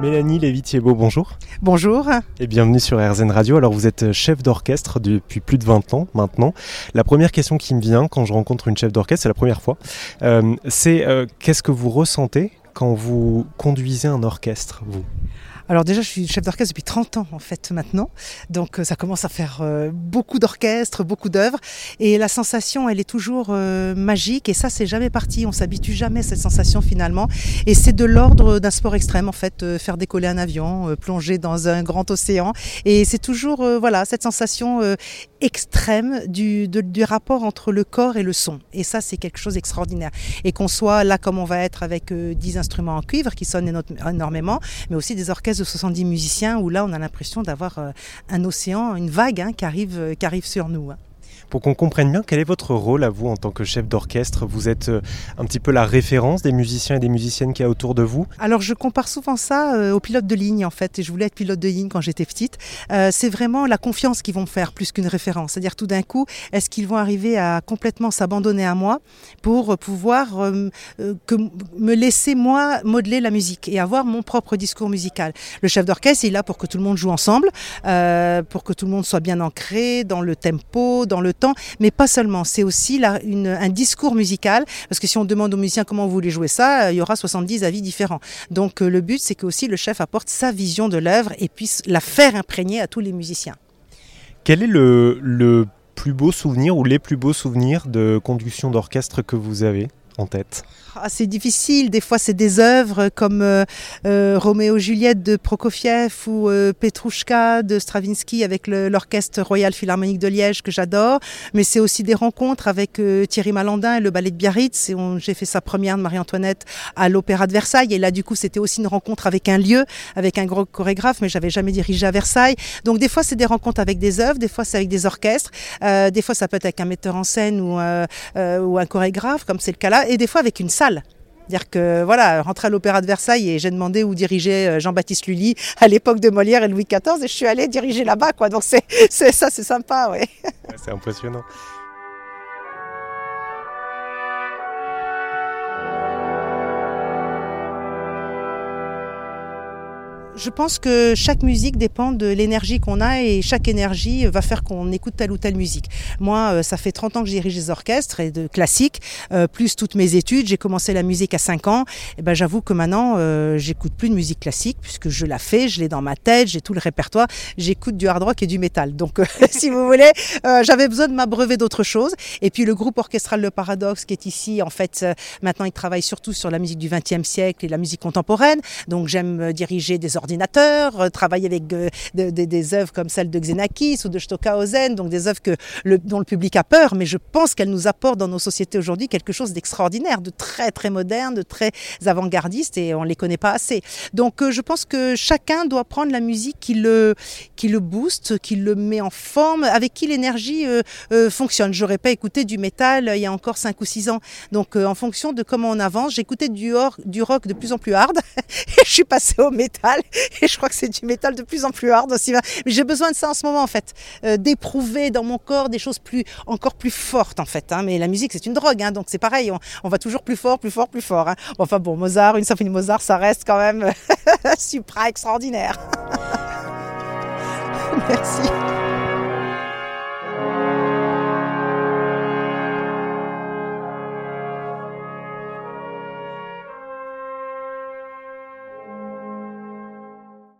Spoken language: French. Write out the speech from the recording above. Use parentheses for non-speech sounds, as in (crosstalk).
Mélanie Lévy-Thiebaud, bonjour. Bonjour. Et bienvenue sur RZN Radio. Alors vous êtes chef d'orchestre depuis plus de 20 ans maintenant. La première question qui me vient quand je rencontre une chef d'orchestre, c'est la première fois, euh, c'est euh, qu'est-ce que vous ressentez quand vous conduisez un orchestre, vous? Alors déjà, je suis chef d'orchestre depuis 30 ans en fait maintenant, donc euh, ça commence à faire euh, beaucoup d'orchestres, beaucoup d'œuvres, et la sensation, elle est toujours euh, magique, et ça, c'est jamais parti. On s'habitue jamais à cette sensation finalement, et c'est de l'ordre d'un sport extrême en fait, faire décoller un avion, plonger dans un grand océan, et c'est toujours voilà cette sensation extrême du, du rapport entre le corps et le son, et ça, c'est quelque chose d'extraordinaire. Et qu'on soit là comme on va être avec 10 instruments en cuivre qui sonnent énormément, mais aussi des orchestres de 70 musiciens où là on a l'impression d'avoir euh, un océan, une vague hein, qui, arrive, euh, qui arrive sur nous. Hein. Pour qu'on comprenne bien, quel est votre rôle à vous en tant que chef d'orchestre Vous êtes euh, un petit peu la référence des musiciens et des musiciennes qui y a autour de vous Alors je compare souvent ça euh, au pilote de ligne en fait. Et je voulais être pilote de ligne quand j'étais petite. Euh, c'est vraiment la confiance qu'ils vont faire plus qu'une référence. C'est-à-dire tout d'un coup, est-ce qu'ils vont arriver à complètement s'abandonner à moi pour pouvoir me laisser moi modeler la musique et avoir mon propre discours musical? Le chef d'orchestre il est là pour que tout le monde joue ensemble, pour que tout le monde soit bien ancré dans le tempo, dans le temps, mais pas seulement. C'est aussi un discours musical, parce que si on demande aux musiciens comment vous voulez jouer ça, euh, il y aura 70 avis différents. Donc euh, le but, c'est que aussi le chef apporte sa vision de l'œuvre et puisse la faire imprégner à tous les musiciens. Quel est le, le plus beau souvenir ou les plus beaux souvenirs de conduction d'orchestre que vous avez? En tête ah, c'est difficile. Des fois, c'est des œuvres comme euh, euh, Roméo Juliette de Prokofiev ou euh, Petrouchka de Stravinsky avec l'Orchestre Royal Philharmonique de Liège que j'adore. Mais c'est aussi des rencontres avec Thierry Malandin et le ballet de Biarritz. J'ai fait sa première de Marie-Antoinette à l'Opéra de Versailles. Et là, du coup, c'était aussi une rencontre avec un lieu, avec un gros chorégraphe, mais j'avais jamais dirigé à Versailles. Donc, des fois, c'est des rencontres avec des œuvres, des fois, c'est avec des orchestres, des fois, ça peut être avec un metteur en scène ou, ou un chorégraphe, comme c'est le cas là, et des fois avec une salle dire que voilà, rentrer à l'Opéra de Versailles et j'ai demandé où dirigeait euh, Jean-Baptiste Lully à l'époque de Molière et Louis XIV et je suis allée diriger là-bas quoi. Donc c'est, ça, c'est sympa. C'est impressionnant. Je pense que chaque musique dépend de l'énergie qu'on a et chaque énergie va faire qu'on écoute telle ou telle musique. Moi, euh, ça fait 30 ans que je dirige des orchestres et de classiques, euh, plus toutes mes études. J'ai commencé la musique à 5 ans. Et ben, j'avoue que maintenant, euh, j'écoute plus de musique classique puisque je la fais, je l'ai dans ma tête, j'ai tout le répertoire. J'écoute du hard rock et du métal. Donc, (laughs) si vous voulez, j'avais besoin de m'abreuver d'autres choses. Et puis, le groupe orchestral Le Paradoxe qui est ici, en fait, maintenant, il travaille surtout sur la musique du XXe siècle et la musique contemporaine. Donc, j'aime diriger des orchestres euh, travailler avec euh, des œuvres comme celle de Xenakis ou de Stockhausen, donc des œuvres que le, dont le public a peur, mais je pense qu'elles nous apportent dans nos sociétés aujourd'hui quelque chose d'extraordinaire, de très très moderne, de très avant-gardiste et on ne les connaît pas assez. Donc euh, je pense que chacun doit prendre la musique qui le, qui le booste, qui le met en forme, avec qui l'énergie fonctionne. J'aurais pas écouté du métal il y a encore 5 ou 6 ans. Donc en fonction de comment on avance, j'écoutais du, du rock de plus en plus hard et (laughs) je suis passée au métal (laughs) et je crois que c'est du métal de plus en plus hard aussi. Mais j'ai besoin de ça en ce moment en fait, euh, d'éprouver dans mon corps des choses plus, encore plus fortes en fait. Hein. Mais la musique c'est une drogue, hein, donc c'est pareil, on, va toujours plus fort, plus fort, plus fort. Hein. Enfin bon, Mozart, une symphonie Mozart, ça reste quand même (laughs) supra extraordinaire. (laughs) Merci.